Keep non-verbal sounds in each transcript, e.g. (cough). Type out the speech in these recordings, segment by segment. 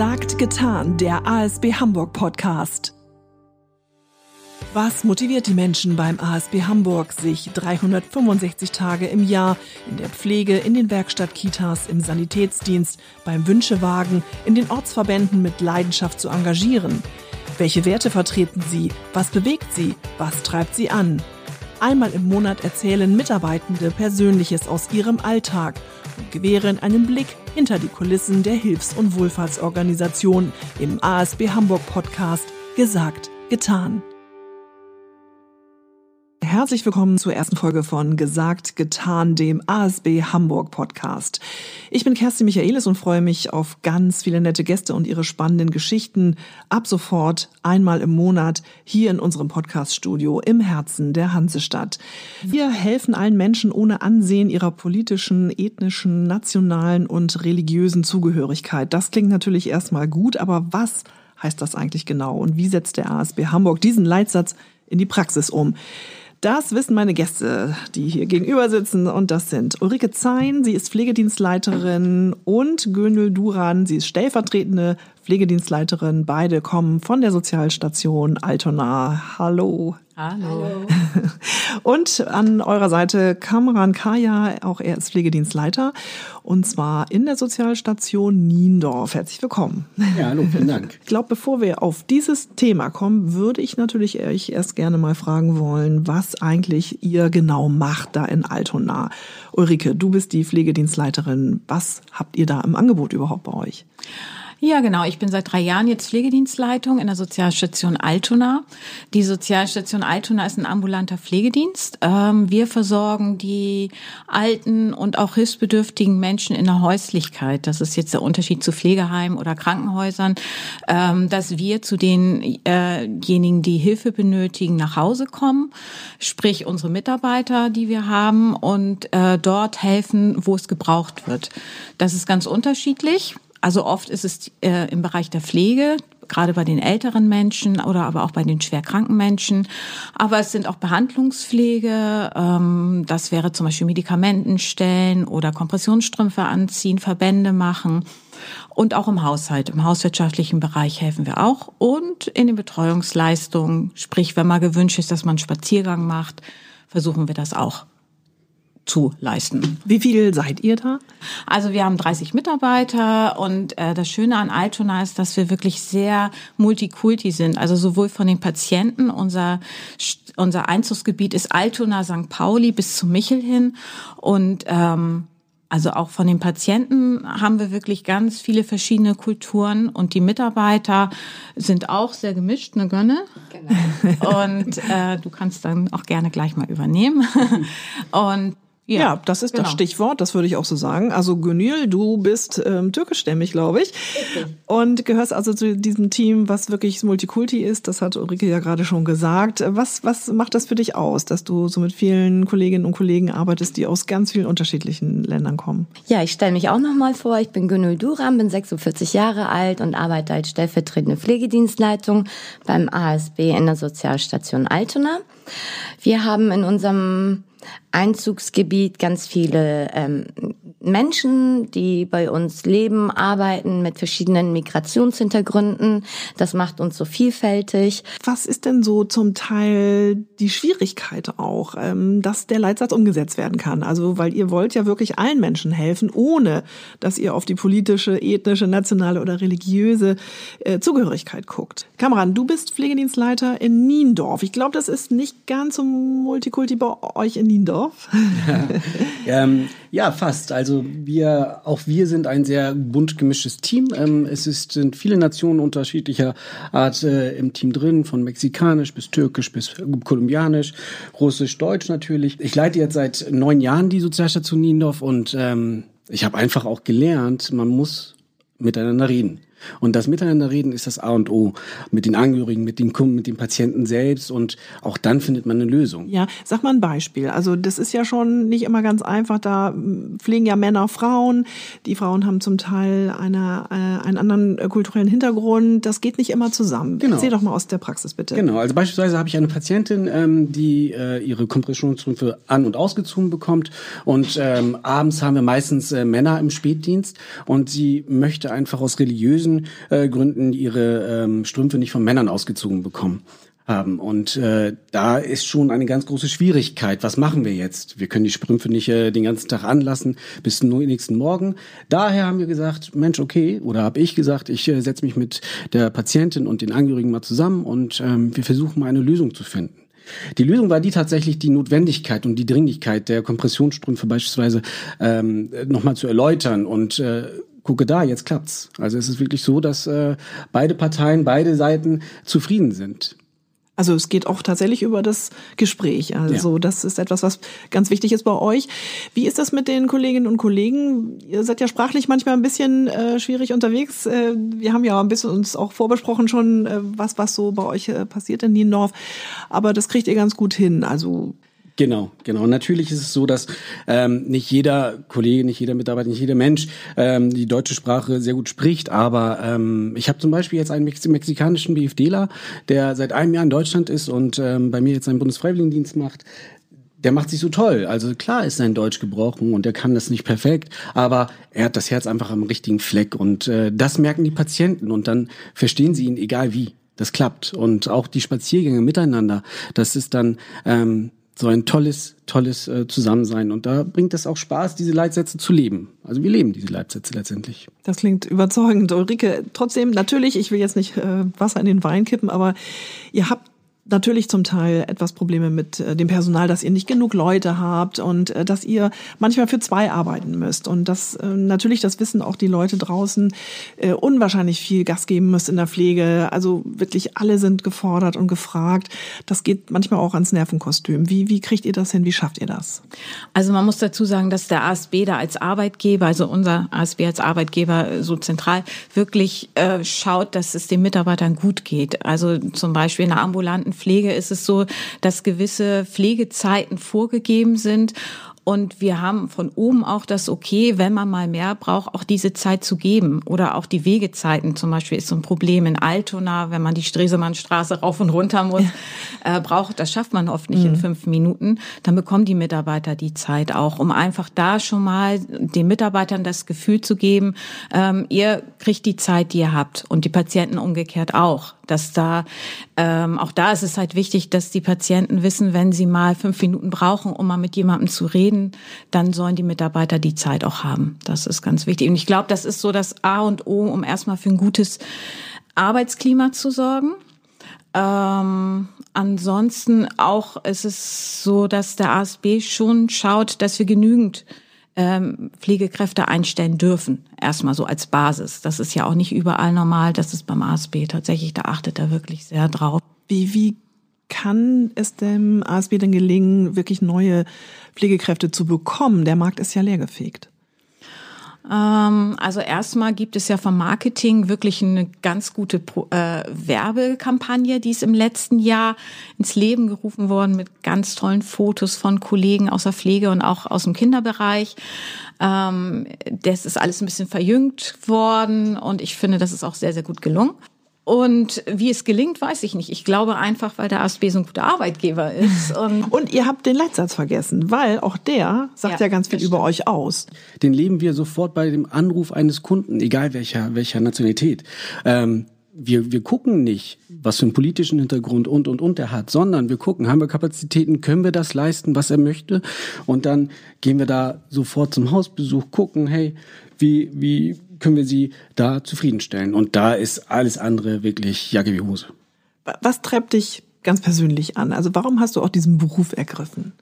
Gesagt, getan, der ASB Hamburg Podcast. Was motiviert die Menschen beim ASB Hamburg, sich 365 Tage im Jahr in der Pflege, in den Werkstattkitas, im Sanitätsdienst, beim Wünschewagen, in den Ortsverbänden mit Leidenschaft zu engagieren? Welche Werte vertreten sie? Was bewegt sie? Was treibt sie an? Einmal im Monat erzählen Mitarbeitende Persönliches aus ihrem Alltag und gewähren einen Blick hinter die Kulissen der Hilfs- und Wohlfahrtsorganisation im ASB Hamburg Podcast Gesagt, getan. Herzlich willkommen zur ersten Folge von Gesagt, getan, dem ASB Hamburg Podcast. Ich bin Kerstin Michaelis und freue mich auf ganz viele nette Gäste und ihre spannenden Geschichten ab sofort einmal im Monat hier in unserem Podcaststudio im Herzen der Hansestadt. Wir helfen allen Menschen ohne Ansehen ihrer politischen, ethnischen, nationalen und religiösen Zugehörigkeit. Das klingt natürlich erstmal gut, aber was heißt das eigentlich genau und wie setzt der ASB Hamburg diesen Leitsatz in die Praxis um? Das wissen meine Gäste, die hier gegenüber sitzen. Und das sind Ulrike Zein, sie ist Pflegedienstleiterin, und Gönül Duran, sie ist stellvertretende Pflegedienstleiterin. Beide kommen von der Sozialstation Altona. Hallo. Hallo. (laughs) Und an eurer Seite Kamran Kaya, auch er ist Pflegedienstleiter und zwar in der Sozialstation Niendorf. Herzlich willkommen. Ja, hallo, vielen Dank. Ich glaube, bevor wir auf dieses Thema kommen, würde ich natürlich euch erst gerne mal fragen wollen, was eigentlich ihr genau macht da in Altona. Ulrike, du bist die Pflegedienstleiterin. Was habt ihr da im Angebot überhaupt bei euch? Ja, genau. Ich bin seit drei Jahren jetzt Pflegedienstleitung in der Sozialstation Altona. Die Sozialstation Altona ist ein ambulanter Pflegedienst. Ähm, wir versorgen die alten und auch hilfsbedürftigen Menschen in der Häuslichkeit. Das ist jetzt der Unterschied zu Pflegeheimen oder Krankenhäusern, ähm, dass wir zu denjenigen, die Hilfe benötigen, nach Hause kommen, sprich unsere Mitarbeiter, die wir haben und äh, dort helfen, wo es gebraucht wird. Das ist ganz unterschiedlich. Also oft ist es äh, im Bereich der Pflege, gerade bei den älteren Menschen oder aber auch bei den schwerkranken Menschen. Aber es sind auch Behandlungspflege, ähm, das wäre zum Beispiel Medikamenten stellen oder Kompressionsstrümpfe anziehen, Verbände machen. Und auch im Haushalt, im hauswirtschaftlichen Bereich helfen wir auch. Und in den Betreuungsleistungen, sprich, wenn mal gewünscht ist, dass man einen Spaziergang macht, versuchen wir das auch zu leisten. Wie viel seid ihr da? Also wir haben 30 Mitarbeiter und äh, das Schöne an Altona ist, dass wir wirklich sehr multikulti sind. Also sowohl von den Patienten, unser, unser Einzugsgebiet ist Altona, St. Pauli bis zu Michel hin und ähm, also auch von den Patienten haben wir wirklich ganz viele verschiedene Kulturen und die Mitarbeiter sind auch sehr gemischt, ne Gönne? Genau. Und äh, du kannst dann auch gerne gleich mal übernehmen. (laughs) Und ja, ja, das ist genau. das Stichwort, das würde ich auch so sagen. Also Gönül, du bist ähm, türkischstämmig, glaube ich. Okay. Und gehörst also zu diesem Team, was wirklich Multikulti ist. Das hat Ulrike ja gerade schon gesagt. Was, was macht das für dich aus, dass du so mit vielen Kolleginnen und Kollegen arbeitest, die aus ganz vielen unterschiedlichen Ländern kommen? Ja, ich stelle mich auch nochmal vor. Ich bin Gönül Duram, bin 46 Jahre alt und arbeite als stellvertretende Pflegedienstleitung beim ASB in der Sozialstation Altona. Wir haben in unserem Einzugsgebiet ganz viele ähm, Menschen, die bei uns leben, arbeiten mit verschiedenen Migrationshintergründen. Das macht uns so vielfältig. Was ist denn so zum Teil die Schwierigkeit auch, ähm, dass der Leitsatz umgesetzt werden kann? Also, weil ihr wollt ja wirklich allen Menschen helfen, ohne dass ihr auf die politische, ethnische, nationale oder religiöse äh, Zugehörigkeit guckt. Kameran, du bist Pflegedienstleiter in Niendorf. Ich glaube, das ist nicht ganz so multikulti bei euch in Niendorf. Ja, (laughs) (laughs) ähm, ja fast. Also wir, auch wir sind ein sehr bunt gemischtes Team. Ähm, es ist, sind viele Nationen unterschiedlicher Art äh, im Team drin, von mexikanisch bis türkisch bis kolumbianisch, russisch, deutsch natürlich. Ich leite jetzt seit neun Jahren die Sozialstation Niendorf und ähm, ich habe einfach auch gelernt, man muss miteinander reden. Und das Miteinanderreden ist das A und O mit den Angehörigen, mit den Kunden, mit den Patienten selbst und auch dann findet man eine Lösung. Ja, sag mal ein Beispiel. Also das ist ja schon nicht immer ganz einfach. Da pflegen ja Männer Frauen. Die Frauen haben zum Teil eine, äh, einen anderen äh, kulturellen Hintergrund. Das geht nicht immer zusammen. Genau. Erzähl doch mal aus der Praxis bitte. Genau, also beispielsweise habe ich eine Patientin, ähm, die äh, ihre Kompressionsstrümpfe an- und ausgezogen bekommt und ähm, abends haben wir meistens äh, Männer im Spätdienst und sie möchte einfach aus religiösen religiösen äh, Gründen ihre ähm, Strümpfe nicht von Männern ausgezogen bekommen haben. Und äh, da ist schon eine ganz große Schwierigkeit. Was machen wir jetzt? Wir können die Strümpfe nicht äh, den ganzen Tag anlassen bis zum nächsten Morgen. Daher haben wir gesagt, Mensch, okay, oder habe ich gesagt, ich äh, setze mich mit der Patientin und den Angehörigen mal zusammen und ähm, wir versuchen mal eine Lösung zu finden. Die Lösung war die tatsächlich die Notwendigkeit und die Dringlichkeit der Kompressionsstrümpfe beispielsweise ähm, nochmal zu erläutern und äh, gucke da, jetzt klappt's. Also es ist wirklich so, dass äh, beide Parteien, beide Seiten zufrieden sind. Also es geht auch tatsächlich über das Gespräch. Also ja. das ist etwas, was ganz wichtig ist bei euch. Wie ist das mit den Kolleginnen und Kollegen? Ihr seid ja sprachlich manchmal ein bisschen äh, schwierig unterwegs. Äh, wir haben ja ein bisschen uns auch vorbesprochen schon, äh, was was so bei euch äh, passiert in Niendorf. Aber das kriegt ihr ganz gut hin. Also Genau, genau. Natürlich ist es so, dass ähm, nicht jeder Kollege, nicht jeder Mitarbeiter, nicht jeder Mensch ähm, die deutsche Sprache sehr gut spricht. Aber ähm, ich habe zum Beispiel jetzt einen Mex mexikanischen BFDler, der seit einem Jahr in Deutschland ist und ähm, bei mir jetzt seinen Bundesfreiwilligendienst macht der macht sich so toll. Also klar ist sein Deutsch gebrochen und er kann das nicht perfekt, aber er hat das Herz einfach am richtigen Fleck und äh, das merken die Patienten und dann verstehen sie ihn egal wie. Das klappt und auch die Spaziergänge miteinander. Das ist dann ähm, so ein tolles, tolles äh, Zusammensein. Und da bringt es auch Spaß, diese Leitsätze zu leben. Also wir leben diese Leitsätze letztendlich. Das klingt überzeugend, Ulrike. Trotzdem, natürlich, ich will jetzt nicht äh, Wasser in den Wein kippen, aber ihr habt natürlich zum Teil etwas Probleme mit äh, dem Personal, dass ihr nicht genug Leute habt und äh, dass ihr manchmal für zwei arbeiten müsst und dass äh, natürlich, das wissen auch die Leute draußen, unwahrscheinlich viel Gas geben müsst in der Pflege. Also wirklich alle sind gefordert und gefragt. Das geht manchmal auch ans Nervenkostüm. Wie, wie kriegt ihr das hin? Wie schafft ihr das? Also man muss dazu sagen, dass der ASB da als Arbeitgeber, also unser ASB als Arbeitgeber so zentral wirklich äh, schaut, dass es den Mitarbeitern gut geht. Also zum Beispiel in der ambulanten Pflege ist es so, dass gewisse Pflegezeiten vorgegeben sind und wir haben von oben auch das Okay, wenn man mal mehr braucht, auch diese Zeit zu geben. Oder auch die Wegezeiten zum Beispiel ist so ein Problem in Altona, wenn man die Stresemannstraße rauf und runter muss, ja. äh, braucht, das schafft man oft nicht mhm. in fünf Minuten. Dann bekommen die Mitarbeiter die Zeit auch, um einfach da schon mal den Mitarbeitern das Gefühl zu geben, ähm, ihr kriegt die Zeit, die ihr habt und die Patienten umgekehrt auch dass da ähm, auch da ist es halt wichtig, dass die Patienten wissen, wenn sie mal fünf Minuten brauchen, um mal mit jemandem zu reden, dann sollen die Mitarbeiter die Zeit auch haben. Das ist ganz wichtig. Und ich glaube, das ist so das A und O, um erstmal für ein gutes Arbeitsklima zu sorgen. Ähm, ansonsten auch ist es so, dass der ASB schon schaut, dass wir genügend ähm, Pflegekräfte einstellen dürfen. Erstmal so als Basis. Das ist ja auch nicht überall normal. Das ist beim ASB tatsächlich, da achtet er wirklich sehr drauf. Wie, wie kann es dem ASB denn gelingen, wirklich neue Pflegekräfte zu bekommen? Der Markt ist ja leergefegt. Ähm, also erstmal gibt es ja vom Marketing wirklich eine ganz gute äh, Werbekampagne, die ist im letzten Jahr ins Leben gerufen worden mit ganz tollen Fotos von Kollegen aus der Pflege und auch aus dem Kinderbereich. Ähm, das ist alles ein bisschen verjüngt worden und ich finde, das ist auch sehr, sehr gut gelungen. Und wie es gelingt, weiß ich nicht. Ich glaube einfach, weil der ASB so ein guter Arbeitgeber ist. (laughs) Und, und ihr habt den Leitsatz vergessen, weil auch der sagt ja, ja ganz viel über euch aus. Den leben wir sofort bei dem Anruf eines Kunden, egal welcher, welcher Nationalität. Ähm, wir, wir gucken nicht, was für einen politischen Hintergrund und, und, und er hat, sondern wir gucken, haben wir Kapazitäten, können wir das leisten, was er möchte? Und dann gehen wir da sofort zum Hausbesuch, gucken, hey, wie, wie können wir sie da zufriedenstellen. Und da ist alles andere wirklich Jacke wie Hose. Was treibt dich ganz persönlich an? Also warum hast du auch diesen Beruf ergriffen?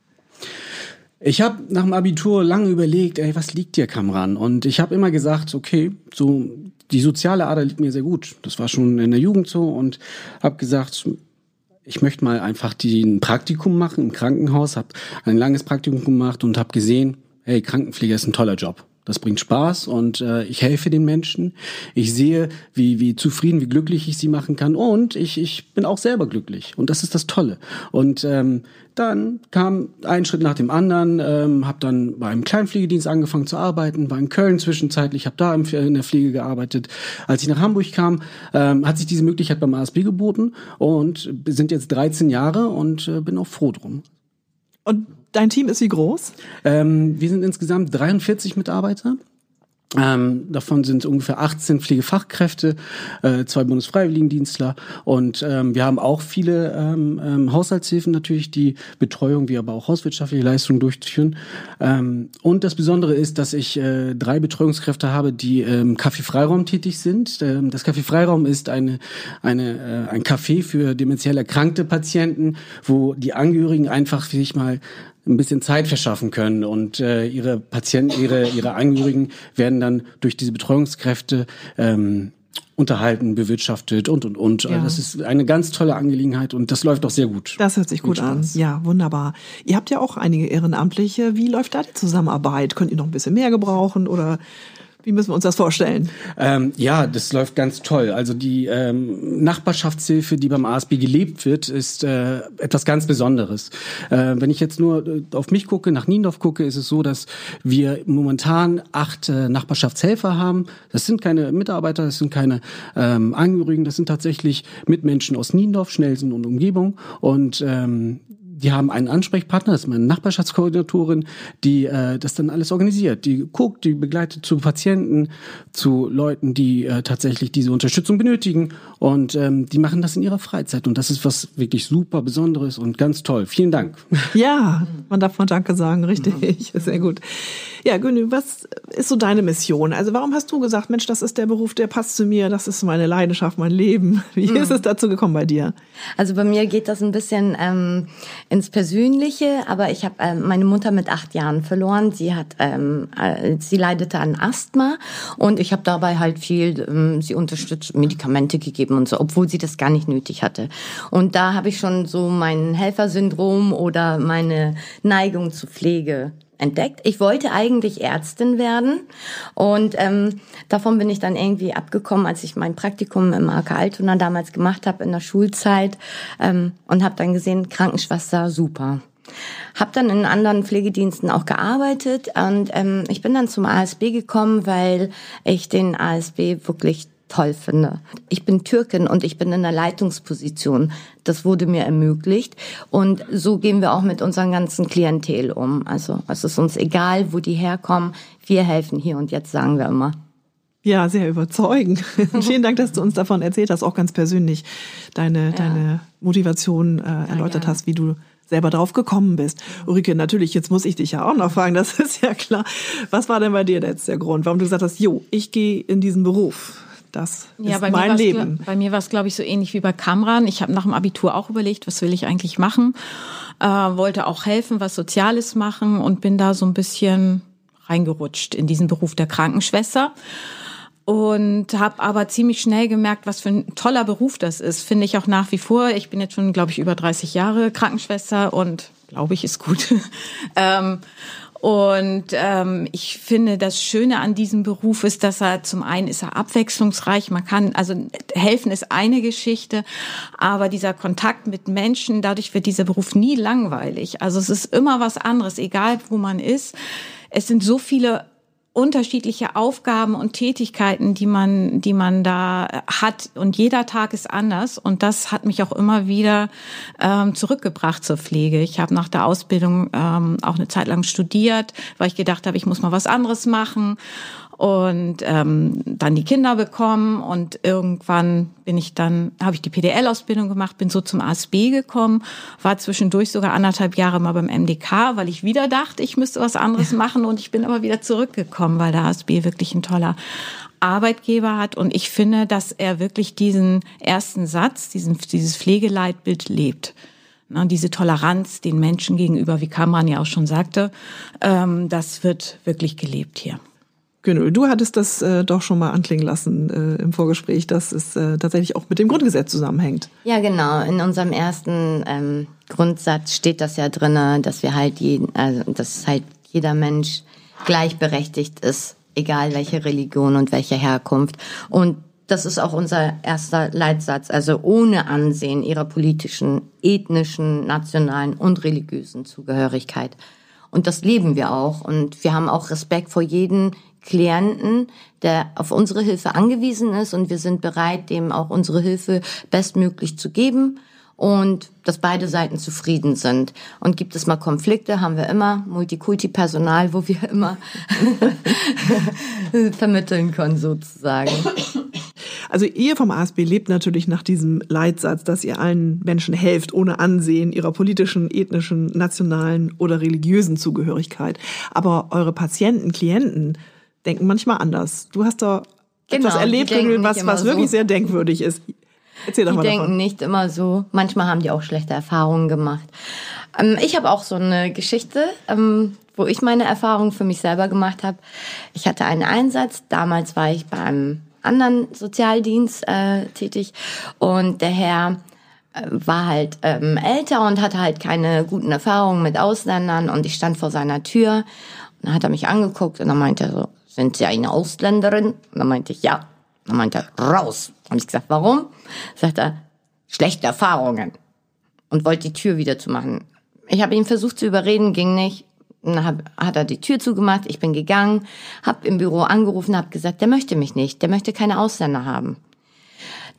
Ich habe nach dem Abitur lange überlegt, ey, was liegt dir, Kamran? Und ich habe immer gesagt, okay, so die soziale Ader liegt mir sehr gut. Das war schon in der Jugend so und habe gesagt, ich möchte mal einfach die, ein Praktikum machen im Krankenhaus, habe ein langes Praktikum gemacht und habe gesehen, hey, Krankenpfleger ist ein toller Job. Das bringt Spaß und äh, ich helfe den Menschen. Ich sehe, wie, wie zufrieden, wie glücklich ich sie machen kann und ich, ich bin auch selber glücklich und das ist das Tolle. Und ähm, dann kam ein Schritt nach dem anderen, ähm, habe dann beim Kleinpflegedienst angefangen zu arbeiten, war in Köln zwischenzeitlich, habe da in der Pflege gearbeitet. Als ich nach Hamburg kam, ähm, hat sich diese Möglichkeit beim ASB geboten und sind jetzt 13 Jahre und äh, bin auch froh drum. Und dein Team ist wie groß? Ähm, wir sind insgesamt 43 Mitarbeiter. Ähm, davon sind ungefähr 18 Pflegefachkräfte, äh, zwei Bundesfreiwilligendienstler und ähm, wir haben auch viele ähm, ähm, Haushaltshilfen natürlich, die Betreuung wie aber auch hauswirtschaftliche Leistungen durchführen. Ähm, und das Besondere ist, dass ich äh, drei Betreuungskräfte habe, die im Café Freiraum tätig sind. Ähm, das Café Freiraum ist eine, eine, äh, ein Café für dementiell erkrankte Patienten, wo die Angehörigen einfach sich mal ein bisschen Zeit verschaffen können und äh, ihre Patienten, ihre ihre Angehörigen werden dann durch diese Betreuungskräfte ähm, unterhalten, bewirtschaftet und und und. Ja. Das ist eine ganz tolle Angelegenheit und das läuft auch sehr gut. Das hört sich gut an. Ja, wunderbar. Ihr habt ja auch einige Ehrenamtliche. Wie läuft da die Zusammenarbeit? Könnt ihr noch ein bisschen mehr gebrauchen oder wie müssen wir uns das vorstellen? Ähm, ja, das läuft ganz toll. Also die ähm, Nachbarschaftshilfe, die beim ASB gelebt wird, ist äh, etwas ganz Besonderes. Äh, wenn ich jetzt nur äh, auf mich gucke, nach Niendorf gucke, ist es so, dass wir momentan acht äh, Nachbarschaftshelfer haben. Das sind keine Mitarbeiter, das sind keine ähm, Angehörigen, das sind tatsächlich Mitmenschen aus Niendorf, Schnelsen und Umgebung. Und ähm, die haben einen Ansprechpartner, das ist meine Nachbarschaftskoordinatorin, die äh, das dann alles organisiert. Die guckt, die begleitet zu Patienten, zu Leuten, die äh, tatsächlich diese Unterstützung benötigen. Und ähm, die machen das in ihrer Freizeit. Und das ist was wirklich super Besonderes und ganz toll. Vielen Dank. (laughs) Ja, man darf mal Danke sagen, richtig. Mhm. Sehr gut. Ja, Günni, was ist so deine Mission? Also warum hast du gesagt, Mensch, das ist der Beruf, der passt zu mir, das ist meine Leidenschaft, mein Leben. Wie mhm. ist es dazu gekommen bei dir? Also bei mir geht das ein bisschen ähm, ins Persönliche, aber ich habe ähm, meine Mutter mit acht Jahren verloren. Sie hat, ähm, äh, sie leidete an Asthma und ich habe dabei halt viel ähm, sie unterstützt, Medikamente gegeben und so, obwohl sie das gar nicht nötig hatte. Und da habe ich schon so mein Helfersyndrom oder meine Neigung zur Pflege entdeckt. Ich wollte eigentlich Ärztin werden und ähm, davon bin ich dann irgendwie abgekommen, als ich mein Praktikum im AK Altona damals gemacht habe in der Schulzeit ähm, und habe dann gesehen, Krankenschwester, super. Hab dann in anderen Pflegediensten auch gearbeitet und ähm, ich bin dann zum ASB gekommen, weil ich den ASB wirklich toll finde. Ich bin Türkin und ich bin in der Leitungsposition. Das wurde mir ermöglicht. Und so gehen wir auch mit unseren ganzen Klientel um. Also es ist uns egal, wo die herkommen. Wir helfen hier und jetzt, sagen wir immer. Ja, sehr überzeugend. (laughs) Vielen Dank, dass du uns davon erzählt hast, auch ganz persönlich deine, ja. deine Motivation äh, erläutert ja, hast, wie du selber drauf gekommen bist. Ulrike, natürlich, jetzt muss ich dich ja auch noch fragen, das ist ja klar. Was war denn bei dir jetzt der Grund, warum du gesagt hast, jo, ich gehe in diesen Beruf? Das ja, ist mein Leben. Bei mir war es, glaube ich, so ähnlich wie bei Kamran. Ich habe nach dem Abitur auch überlegt, was will ich eigentlich machen. Äh, wollte auch helfen, was Soziales machen und bin da so ein bisschen reingerutscht in diesen Beruf der Krankenschwester und habe aber ziemlich schnell gemerkt, was für ein toller Beruf das ist. Finde ich auch nach wie vor. Ich bin jetzt schon, glaube ich, über 30 Jahre Krankenschwester und glaube ich, ist gut. (laughs) ähm, und ähm, ich finde, das Schöne an diesem Beruf ist, dass er zum einen ist er abwechslungsreich. Man kann, also helfen ist eine Geschichte, aber dieser Kontakt mit Menschen, dadurch wird dieser Beruf nie langweilig. Also es ist immer was anderes, egal wo man ist. Es sind so viele unterschiedliche Aufgaben und Tätigkeiten, die man, die man da hat. Und jeder Tag ist anders. Und das hat mich auch immer wieder ähm, zurückgebracht zur Pflege. Ich habe nach der Ausbildung ähm, auch eine Zeit lang studiert, weil ich gedacht habe, ich muss mal was anderes machen und ähm, dann die Kinder bekommen und irgendwann bin ich dann habe ich die PDL-Ausbildung gemacht, bin so zum ASB gekommen, war zwischendurch sogar anderthalb Jahre mal beim MDK, weil ich wieder dachte, ich müsste was anderes machen und ich bin aber wieder zurückgekommen, weil der ASB wirklich ein toller Arbeitgeber hat und ich finde, dass er wirklich diesen ersten Satz, diesen, dieses Pflegeleitbild lebt. Na, diese Toleranz den Menschen gegenüber, wie Kamran ja auch schon sagte, ähm, das wird wirklich gelebt hier. Genau, du hattest das äh, doch schon mal anklingen lassen äh, im Vorgespräch, dass es äh, tatsächlich auch mit dem Grundgesetz zusammenhängt. Ja, genau. In unserem ersten ähm, Grundsatz steht das ja drinne, dass wir halt jeden, also dass halt jeder Mensch gleichberechtigt ist, egal welche Religion und welche Herkunft. Und das ist auch unser erster Leitsatz, also ohne Ansehen ihrer politischen, ethnischen, nationalen und religiösen Zugehörigkeit. Und das leben wir auch. Und wir haben auch Respekt vor jedem Klienten, der auf unsere Hilfe angewiesen ist und wir sind bereit, dem auch unsere Hilfe bestmöglich zu geben. und dass beide Seiten zufrieden sind. Und gibt es mal Konflikte, haben wir immer Multikulti-Personal, wo wir (laughs) immer (laughs) vermitteln können sozusagen. Also ihr vom ASB lebt natürlich nach diesem Leitsatz, dass ihr allen Menschen helft, ohne Ansehen ihrer politischen, ethnischen, nationalen oder religiösen Zugehörigkeit. Aber eure Patienten, Klienten denken manchmal anders. Du hast da genau, etwas erlebt, was, was wirklich so. sehr denkwürdig ist. Erzähl doch die mal denken davon. nicht immer so. Manchmal haben die auch schlechte Erfahrungen gemacht. Ähm, ich habe auch so eine Geschichte, ähm, wo ich meine Erfahrungen für mich selber gemacht habe. Ich hatte einen Einsatz. Damals war ich bei einem anderen Sozialdienst äh, tätig und der Herr äh, war halt ähm, älter und hatte halt keine guten Erfahrungen mit Ausländern und ich stand vor seiner Tür und dann hat er mich angeguckt und dann meinte er so, sind Sie eine Ausländerin? Und dann meinte ich, ja. Dann meinte er, raus. Habe ich gesagt, warum? Sagt er, schlechte Erfahrungen. Und wollte die Tür wieder zumachen. Ich habe ihn versucht zu überreden, ging nicht. Dann hat er die Tür zugemacht, ich bin gegangen, habe im Büro angerufen, habe gesagt, der möchte mich nicht, der möchte keine Ausländer haben.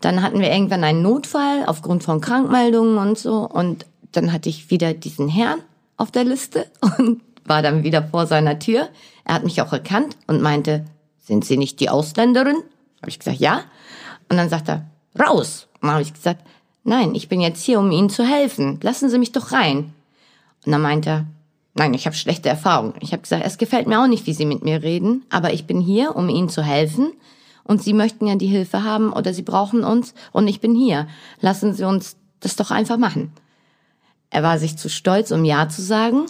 Dann hatten wir irgendwann einen Notfall aufgrund von Krankmeldungen und so. Und dann hatte ich wieder diesen Herrn auf der Liste (laughs) und war dann wieder vor seiner Tür. Er hat mich auch erkannt und meinte, sind Sie nicht die Ausländerin? Habe ich gesagt, ja. Und dann sagt er, raus. Und dann habe ich gesagt, nein, ich bin jetzt hier, um Ihnen zu helfen. Lassen Sie mich doch rein. Und dann meinte er, nein, ich habe schlechte Erfahrungen. Ich habe gesagt, es gefällt mir auch nicht, wie Sie mit mir reden, aber ich bin hier, um Ihnen zu helfen. Und Sie möchten ja die Hilfe haben oder Sie brauchen uns und ich bin hier. Lassen Sie uns das doch einfach machen. Er war sich zu stolz, um Ja zu sagen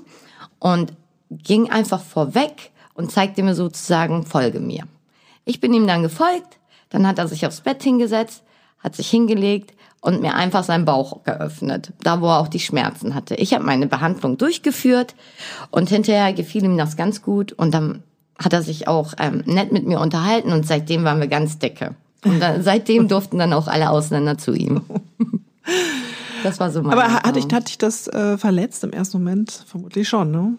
und ging einfach vorweg und zeigte mir sozusagen, folge mir. Ich bin ihm dann gefolgt dann hat er sich aufs Bett hingesetzt, hat sich hingelegt und mir einfach seinen Bauch geöffnet, da wo er auch die Schmerzen hatte. Ich habe meine Behandlung durchgeführt und hinterher gefiel ihm das ganz gut und dann hat er sich auch ähm, nett mit mir unterhalten und seitdem waren wir ganz dicke. Und dann, (laughs) seitdem durften dann auch alle Ausländer zu ihm. Das war so mein Aber hat dich, hat dich das äh, verletzt im ersten Moment? Vermutlich schon, ne?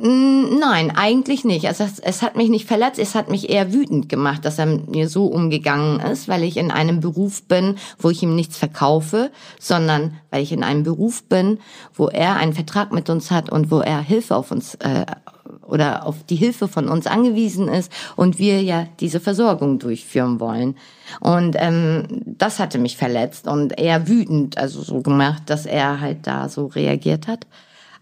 Nein, eigentlich nicht. Es, es, hat mich nicht verletzt, es hat mich eher wütend gemacht, dass er mit mir so umgegangen ist, weil ich in einem Beruf bin, wo ich ihm nichts verkaufe, sondern weil ich in einem Beruf bin, wo er einen Vertrag mit uns hat und wo er Hilfe auf uns äh, oder auf die Hilfe von uns angewiesen ist und wir ja diese Versorgung durchführen wollen. Und ähm, das hatte mich verletzt und eher wütend, also so gemacht, dass er halt da so reagiert hat.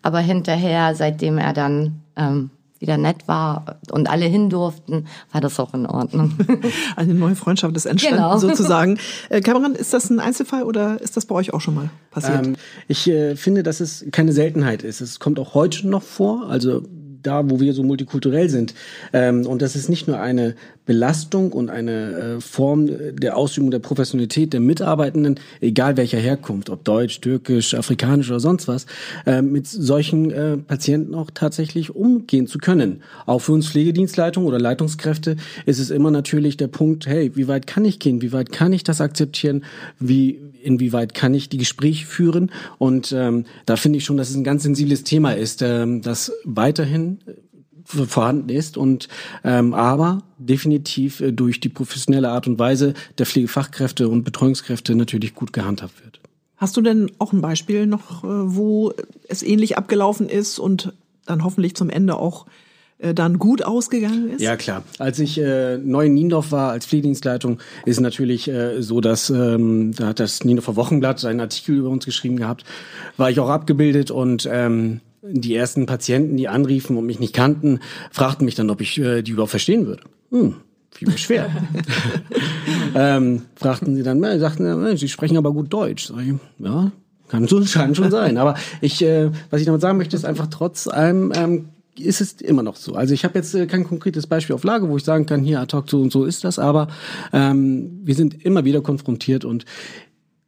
Aber hinterher, seitdem er dann ähm, wieder nett war und alle hin durften, war das auch in Ordnung. (laughs) Eine neue Freundschaft ist entstanden genau. (laughs) sozusagen. Äh, Cameron, ist das ein Einzelfall oder ist das bei euch auch schon mal passiert? Ähm, ich äh, finde, dass es keine Seltenheit ist. Es kommt auch heute noch vor. Also da, wo wir so multikulturell sind. Ähm, und das ist nicht nur eine Belastung und eine äh, Form der Ausübung der Professionalität der Mitarbeitenden, egal welcher Herkunft, ob deutsch, türkisch, afrikanisch oder sonst was, äh, mit solchen äh, Patienten auch tatsächlich umgehen zu können. Auch für uns Pflegedienstleitung oder Leitungskräfte ist es immer natürlich der Punkt, hey, wie weit kann ich gehen? Wie weit kann ich das akzeptieren? Wie, inwieweit kann ich die Gespräche führen? Und ähm, da finde ich schon, dass es ein ganz sensibles Thema ist, ähm, das weiterhin vorhanden ist und ähm, aber definitiv äh, durch die professionelle Art und Weise der Pflegefachkräfte und Betreuungskräfte natürlich gut gehandhabt wird. Hast du denn auch ein Beispiel noch, äh, wo es ähnlich abgelaufen ist und dann hoffentlich zum Ende auch äh, dann gut ausgegangen ist? Ja, klar. Als ich äh, neu in Niendorf war als Pflegedienstleitung, ist natürlich äh, so, dass ähm, da hat das Niendorfer Wochenblatt seinen Artikel über uns geschrieben gehabt, war ich auch abgebildet und ähm, die ersten Patienten, die anriefen und mich nicht kannten, fragten mich dann, ob ich äh, die überhaupt verstehen würde. Hm, fiel mir schwer. (laughs) ähm, fragten sie dann, äh, sagten, sie sprechen aber gut Deutsch. Sag ich, ja, kann schon, kann schon sein. Aber ich, äh, was ich damit sagen möchte, ist einfach trotz allem ähm, ist es immer noch so. Also ich habe jetzt äh, kein konkretes Beispiel auf Lage, wo ich sagen kann, hier ad hoc so und so ist das, aber ähm, wir sind immer wieder konfrontiert und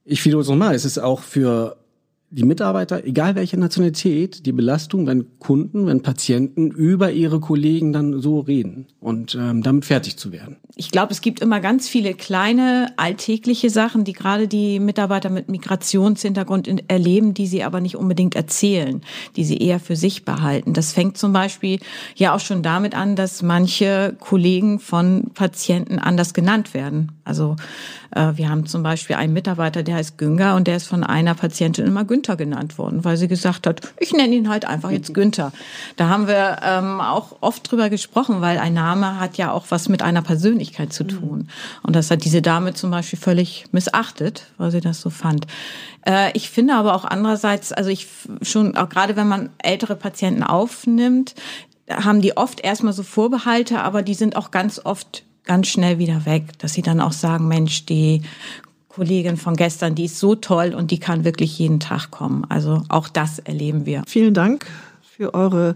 ich wiederhole es nochmal, es ist auch für die Mitarbeiter, egal welche Nationalität, die Belastung, wenn Kunden, wenn Patienten über ihre Kollegen dann so reden und ähm, damit fertig zu werden. Ich glaube, es gibt immer ganz viele kleine alltägliche Sachen, die gerade die Mitarbeiter mit Migrationshintergrund erleben, die sie aber nicht unbedingt erzählen, die sie eher für sich behalten. Das fängt zum Beispiel ja auch schon damit an, dass manche Kollegen von Patienten anders genannt werden. Also äh, wir haben zum Beispiel einen Mitarbeiter, der heißt Günger und der ist von einer Patientin immer Günther genannt worden, weil sie gesagt hat, ich nenne ihn halt einfach jetzt Günther. Da haben wir ähm, auch oft drüber gesprochen, weil ein Name hat ja auch was mit einer Persönlichkeit zu tun. Und das hat diese Dame zum Beispiel völlig missachtet, weil sie das so fand. Äh, ich finde aber auch andererseits, also ich schon, auch gerade wenn man ältere Patienten aufnimmt, haben die oft erstmal so Vorbehalte, aber die sind auch ganz oft ganz schnell wieder weg, dass sie dann auch sagen, Mensch, die Kollegin von gestern, die ist so toll und die kann wirklich jeden Tag kommen. Also auch das erleben wir. Vielen Dank für eure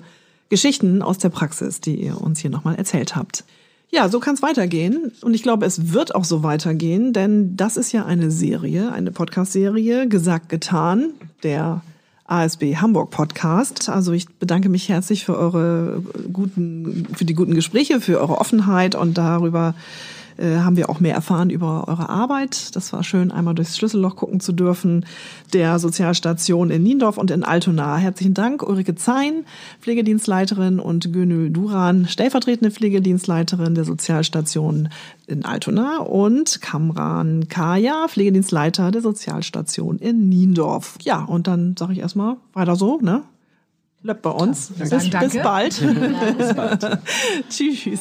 Geschichten aus der Praxis, die ihr uns hier nochmal erzählt habt. Ja, so kann es weitergehen. Und ich glaube, es wird auch so weitergehen, denn das ist ja eine Serie, eine Podcast-Serie, gesagt, getan, der ASB Hamburg Podcast. Also ich bedanke mich herzlich für eure guten, für die guten Gespräche, für eure Offenheit und darüber äh, haben wir auch mehr erfahren über eure Arbeit. Das war schön, einmal durchs Schlüsselloch gucken zu dürfen, der Sozialstation in Niendorf und in Altona. Herzlichen Dank, Ulrike Zein, Pflegedienstleiterin und Gönül Duran, stellvertretende Pflegedienstleiterin der Sozialstation in Altona und Kamran Kaya, Pflegedienstleiter der Sozialstation in Niendorf. Ja, und dann sage ich erstmal weiter so, ne? Bleibt bei uns. Ja, bis, bis, bald. Ja, bis bald. Tschüss.